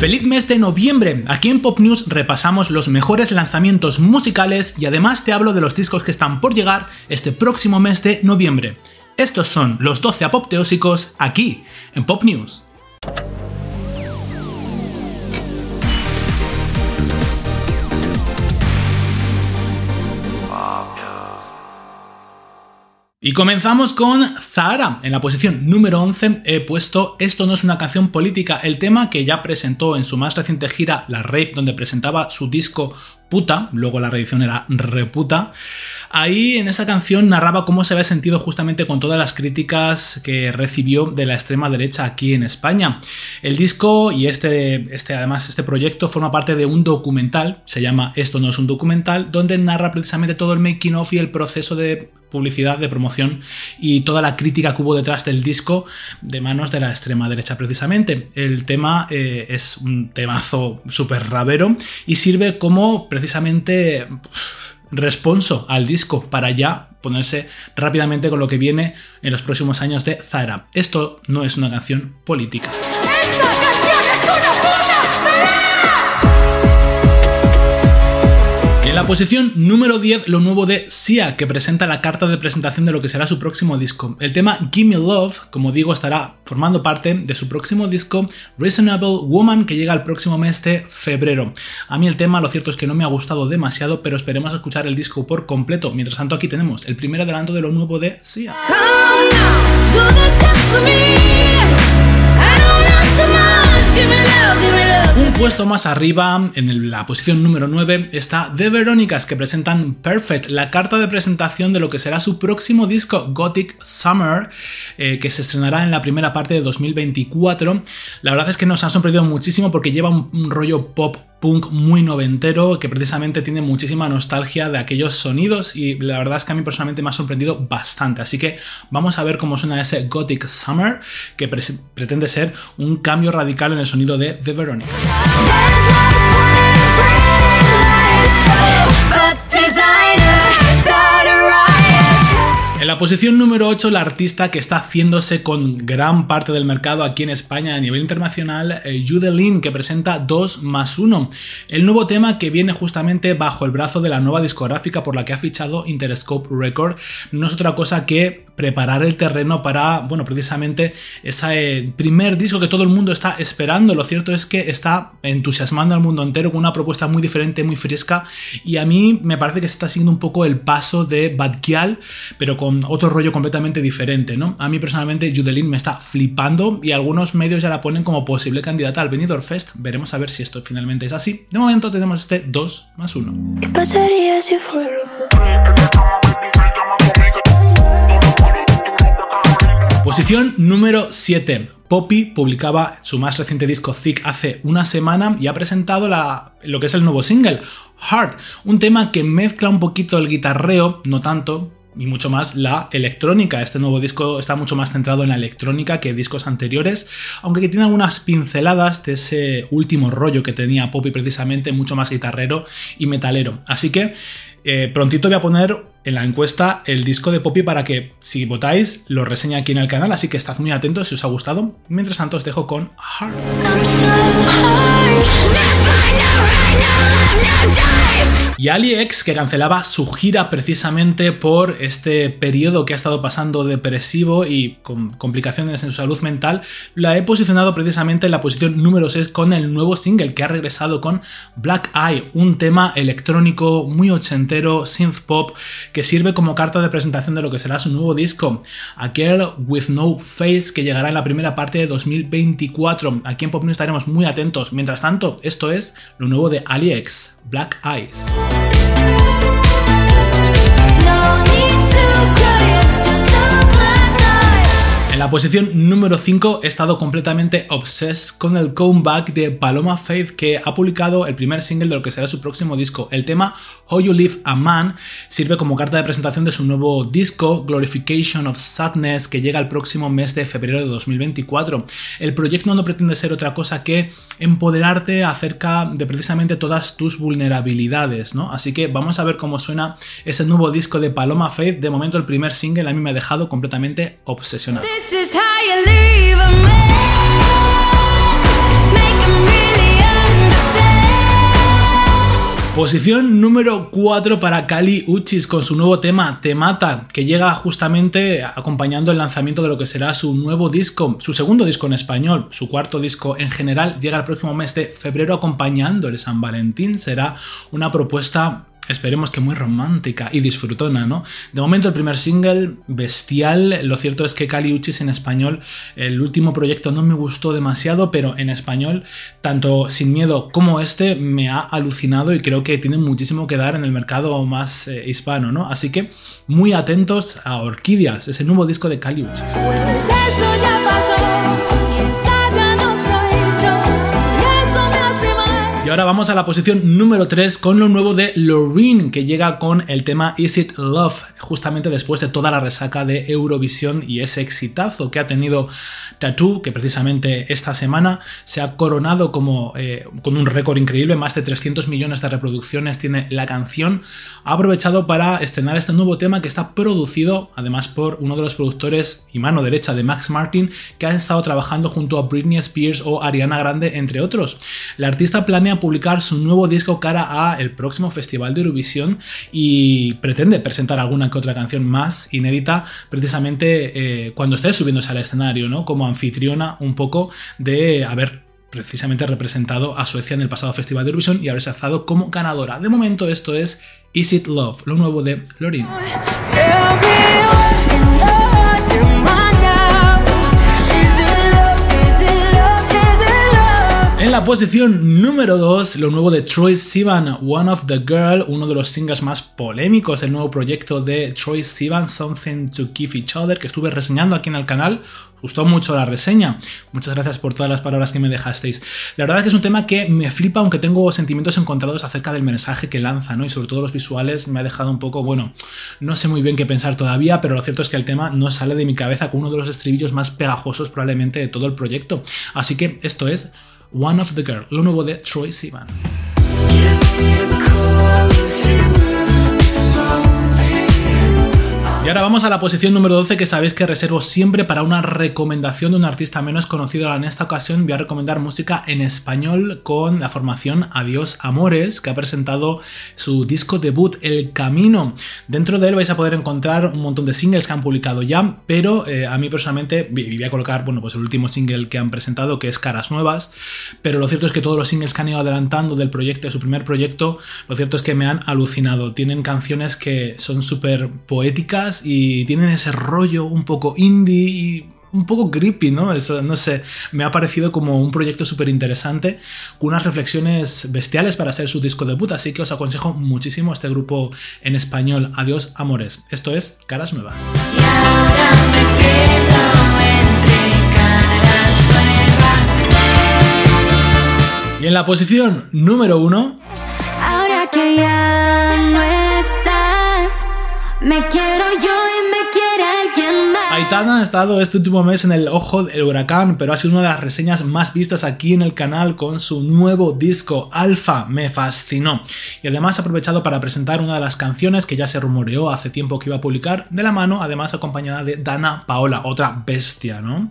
Feliz mes de noviembre. Aquí en Pop News repasamos los mejores lanzamientos musicales y además te hablo de los discos que están por llegar este próximo mes de noviembre. Estos son los 12 apopteósicos aquí en Pop News. Y comenzamos con Zahara. En la posición número 11 he puesto Esto no es una canción política, el tema que ya presentó en su más reciente gira, La Rave, donde presentaba su disco Puta, luego la reedición era Reputa. Ahí en esa canción narraba cómo se había sentido justamente con todas las críticas que recibió de la extrema derecha aquí en España. El disco y este, este además este proyecto forma parte de un documental, se llama Esto no es un documental, donde narra precisamente todo el making of y el proceso de publicidad, de promoción y toda la crítica que hubo detrás del disco de manos de la extrema derecha precisamente. El tema eh, es un temazo súper rabero y sirve como precisamente responso al disco para ya ponerse rápidamente con lo que viene en los próximos años de Zara. Esto no es una canción política. La posición número 10, lo nuevo de Sia, que presenta la carta de presentación de lo que será su próximo disco. El tema Gimme Love, como digo, estará formando parte de su próximo disco Reasonable Woman, que llega el próximo mes de febrero. A mí el tema, lo cierto es que no me ha gustado demasiado, pero esperemos escuchar el disco por completo. Mientras tanto, aquí tenemos el primer adelanto de lo nuevo de Sia. Un puesto más arriba, en la posición número 9, está The Veronicas, que presentan Perfect, la carta de presentación de lo que será su próximo disco, Gothic Summer, eh, que se estrenará en la primera parte de 2024. La verdad es que nos ha sorprendido muchísimo porque lleva un rollo pop punk muy noventero que precisamente tiene muchísima nostalgia de aquellos sonidos y la verdad es que a mí personalmente me ha sorprendido bastante. Así que vamos a ver cómo suena ese Gothic Summer que pretende ser un cambio radical en el sonido de The Veronica. En la posición número 8, la artista que está haciéndose con gran parte del mercado aquí en España a nivel internacional, eh, Judelin, que presenta 2 más 1. El nuevo tema que viene justamente bajo el brazo de la nueva discográfica por la que ha fichado Interscope Record no es otra cosa que preparar el terreno para, bueno, precisamente ese primer disco que todo el mundo está esperando. Lo cierto es que está entusiasmando al mundo entero con una propuesta muy diferente, muy fresca y a mí me parece que se está siguiendo un poco el paso de Badkial, pero con otro rollo completamente diferente, ¿no? A mí personalmente Judelin me está flipando y algunos medios ya la ponen como posible candidata al Benidorm Fest. Veremos a ver si esto finalmente es así. De momento tenemos este 2 más 1. ¿Qué pasaría si fuera Posición número 7. Poppy publicaba su más reciente disco Thick hace una semana y ha presentado lo que es el nuevo single, Heart, un tema que mezcla un poquito el guitarreo, no tanto, y mucho más la electrónica. Este nuevo disco está mucho más centrado en la electrónica que discos anteriores, aunque que tiene algunas pinceladas de ese último rollo que tenía Poppy precisamente, mucho más guitarrero y metalero. Así que eh, prontito voy a poner en la encuesta el disco de Poppy para que, si votáis, lo reseñe aquí en el canal, así que estad muy atentos si os ha gustado. Mientras tanto, os dejo con Heart. Y AliEx, que cancelaba su gira precisamente por este periodo que ha estado pasando depresivo y con complicaciones en su salud mental, la he posicionado precisamente en la posición número 6 con el nuevo single que ha regresado con Black Eye, un tema electrónico muy ochentero, synth pop, que sirve como carta de presentación de lo que será su nuevo disco, A Girl With No Face, que llegará en la primera parte de 2024. Aquí en Pop estaremos muy atentos. Mientras tanto, esto es lo nuevo de AliEx, Black Eyes. La posición número 5 he estado completamente obsessed con el comeback de Paloma Faith que ha publicado el primer single de lo que será su próximo disco. El tema How You Live a Man sirve como carta de presentación de su nuevo disco Glorification of Sadness que llega el próximo mes de febrero de 2024. El proyecto no pretende ser otra cosa que empoderarte acerca de precisamente todas tus vulnerabilidades, ¿no? Así que vamos a ver cómo suena ese nuevo disco de Paloma Faith. De momento el primer single a mí me ha dejado completamente obsesionado. Posición número 4 para Kali Uchis con su nuevo tema Te Mata, que llega justamente acompañando el lanzamiento de lo que será su nuevo disco, su segundo disco en español, su cuarto disco en general, llega el próximo mes de febrero acompañando el San Valentín. Será una propuesta esperemos que muy romántica y disfrutona, ¿no? De momento el primer single, bestial, lo cierto es que Cali Uchis en español, el último proyecto no me gustó demasiado, pero en español, tanto Sin Miedo como este, me ha alucinado y creo que tiene muchísimo que dar en el mercado más eh, hispano, ¿no? Así que muy atentos a Orquídeas, ese nuevo disco de Cali Uchis. Ahora vamos a la posición número 3 con lo nuevo de Loreen, que llega con el tema Is It Love, justamente después de toda la resaca de Eurovisión y ese exitazo que ha tenido Tattoo, que precisamente esta semana se ha coronado como eh, con un récord increíble, más de 300 millones de reproducciones tiene la canción. Ha aprovechado para estrenar este nuevo tema que está producido además por uno de los productores y mano derecha de Max Martin, que ha estado trabajando junto a Britney Spears o Ariana Grande, entre otros. La artista planea publicar su nuevo disco cara a el próximo Festival de Eurovisión y pretende presentar alguna que otra canción más inédita precisamente eh, cuando esté subiéndose al escenario, ¿no? Como anfitriona un poco de haber precisamente representado a Suecia en el pasado Festival de Eurovisión y haberse alzado como ganadora. De momento esto es Is It Love, lo nuevo de Lorin. Posición número 2, lo nuevo de Troy Sivan, One of the Girl, uno de los singles más polémicos del nuevo proyecto de Troy Sivan, Something to Give Each Other, que estuve reseñando aquí en el canal. Gustó mucho la reseña. Muchas gracias por todas las palabras que me dejasteis. La verdad es que es un tema que me flipa, aunque tengo sentimientos encontrados acerca del mensaje que lanza, ¿no? Y sobre todo los visuales me ha dejado un poco, bueno, no sé muy bien qué pensar todavía, pero lo cierto es que el tema no sale de mi cabeza con uno de los estribillos más pegajosos probablemente de todo el proyecto. Así que esto es One of the Girl, lo nuevo de Troy Sivan. Ahora vamos a la posición número 12 que sabéis que reservo siempre para una recomendación de un artista menos conocido. En esta ocasión voy a recomendar música en español con la formación Adiós Amores que ha presentado su disco debut El Camino. Dentro de él vais a poder encontrar un montón de singles que han publicado ya, pero eh, a mí personalmente voy a colocar bueno, pues el último single que han presentado que es Caras Nuevas, pero lo cierto es que todos los singles que han ido adelantando del proyecto, de su primer proyecto, lo cierto es que me han alucinado. Tienen canciones que son súper poéticas y tienen ese rollo un poco indie y un poco creepy, ¿no? Eso, no sé, me ha parecido como un proyecto súper interesante, con unas reflexiones bestiales para hacer su disco debut, así que os aconsejo muchísimo este grupo en español, Adiós Amores. Esto es Caras Nuevas. Y ahora me entre caras nuevas. Y en la posición número uno... Ahora que ya no estás, me quiero yo Aitana ha estado este último mes en el ojo del huracán, pero ha sido una de las reseñas más vistas aquí en el canal con su nuevo disco Alpha. Me fascinó. Y además ha aprovechado para presentar una de las canciones que ya se rumoreó hace tiempo que iba a publicar de la mano, además acompañada de Dana Paola, otra bestia, ¿no?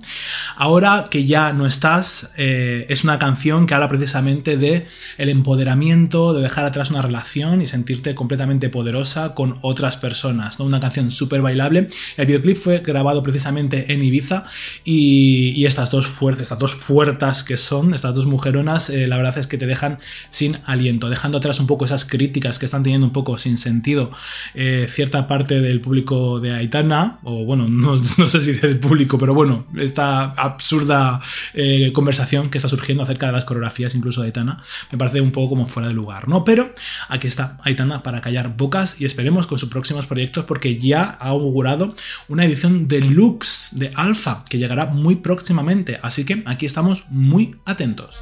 Ahora que ya no estás, eh, es una canción que habla precisamente de el empoderamiento, de dejar atrás una relación y sentirte completamente poderosa con otras personas, ¿no? Una canción súper bailable. El videoclip fue grabado precisamente en Ibiza y, estas dos fuerzas, estas dos fuertes que son, estas dos mujeronas, eh, la verdad es que te dejan sin aliento, dejando atrás un poco esas críticas que están teniendo un poco sin sentido eh, cierta parte del público de Aitana, o bueno, no, sé si del público, pero bueno, esta absurda eh, conversación que está surgiendo acerca de las coreografías incluso de Aitana, me parece un poco como fuera de lugar, ¿no? Pero aquí está Aitana para callar bocas y esperemos con sus próximos proyectos porque ya ha augurado una edición de deluxe de Alpha que llegará muy próximamente, así que aquí estamos muy atentos.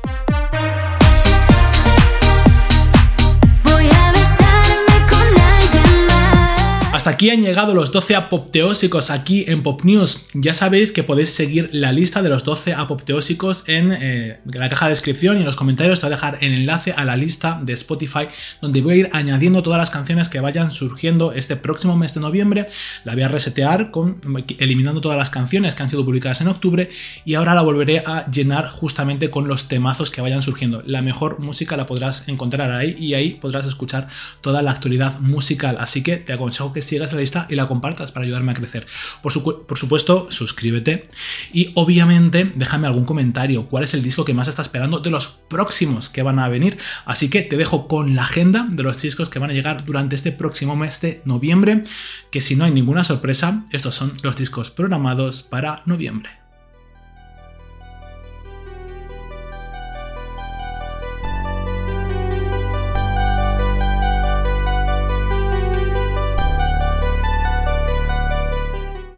Hasta aquí han llegado los 12 apopteósicos aquí en Pop News. Ya sabéis que podéis seguir la lista de los 12 apopteósicos en eh, la caja de descripción y en los comentarios. Te voy a dejar el enlace a la lista de Spotify donde voy a ir añadiendo todas las canciones que vayan surgiendo este próximo mes de noviembre. La voy a resetear eliminando todas las canciones que han sido publicadas en octubre y ahora la volveré a llenar justamente con los temazos que vayan surgiendo. La mejor música la podrás encontrar ahí y ahí podrás escuchar toda la actualidad musical. Así que te aconsejo que sigas la lista y la compartas para ayudarme a crecer. Por, por supuesto, suscríbete y obviamente déjame algún comentario. ¿Cuál es el disco que más estás esperando de los próximos que van a venir? Así que te dejo con la agenda de los discos que van a llegar durante este próximo mes de noviembre, que si no hay ninguna sorpresa, estos son los discos programados para noviembre.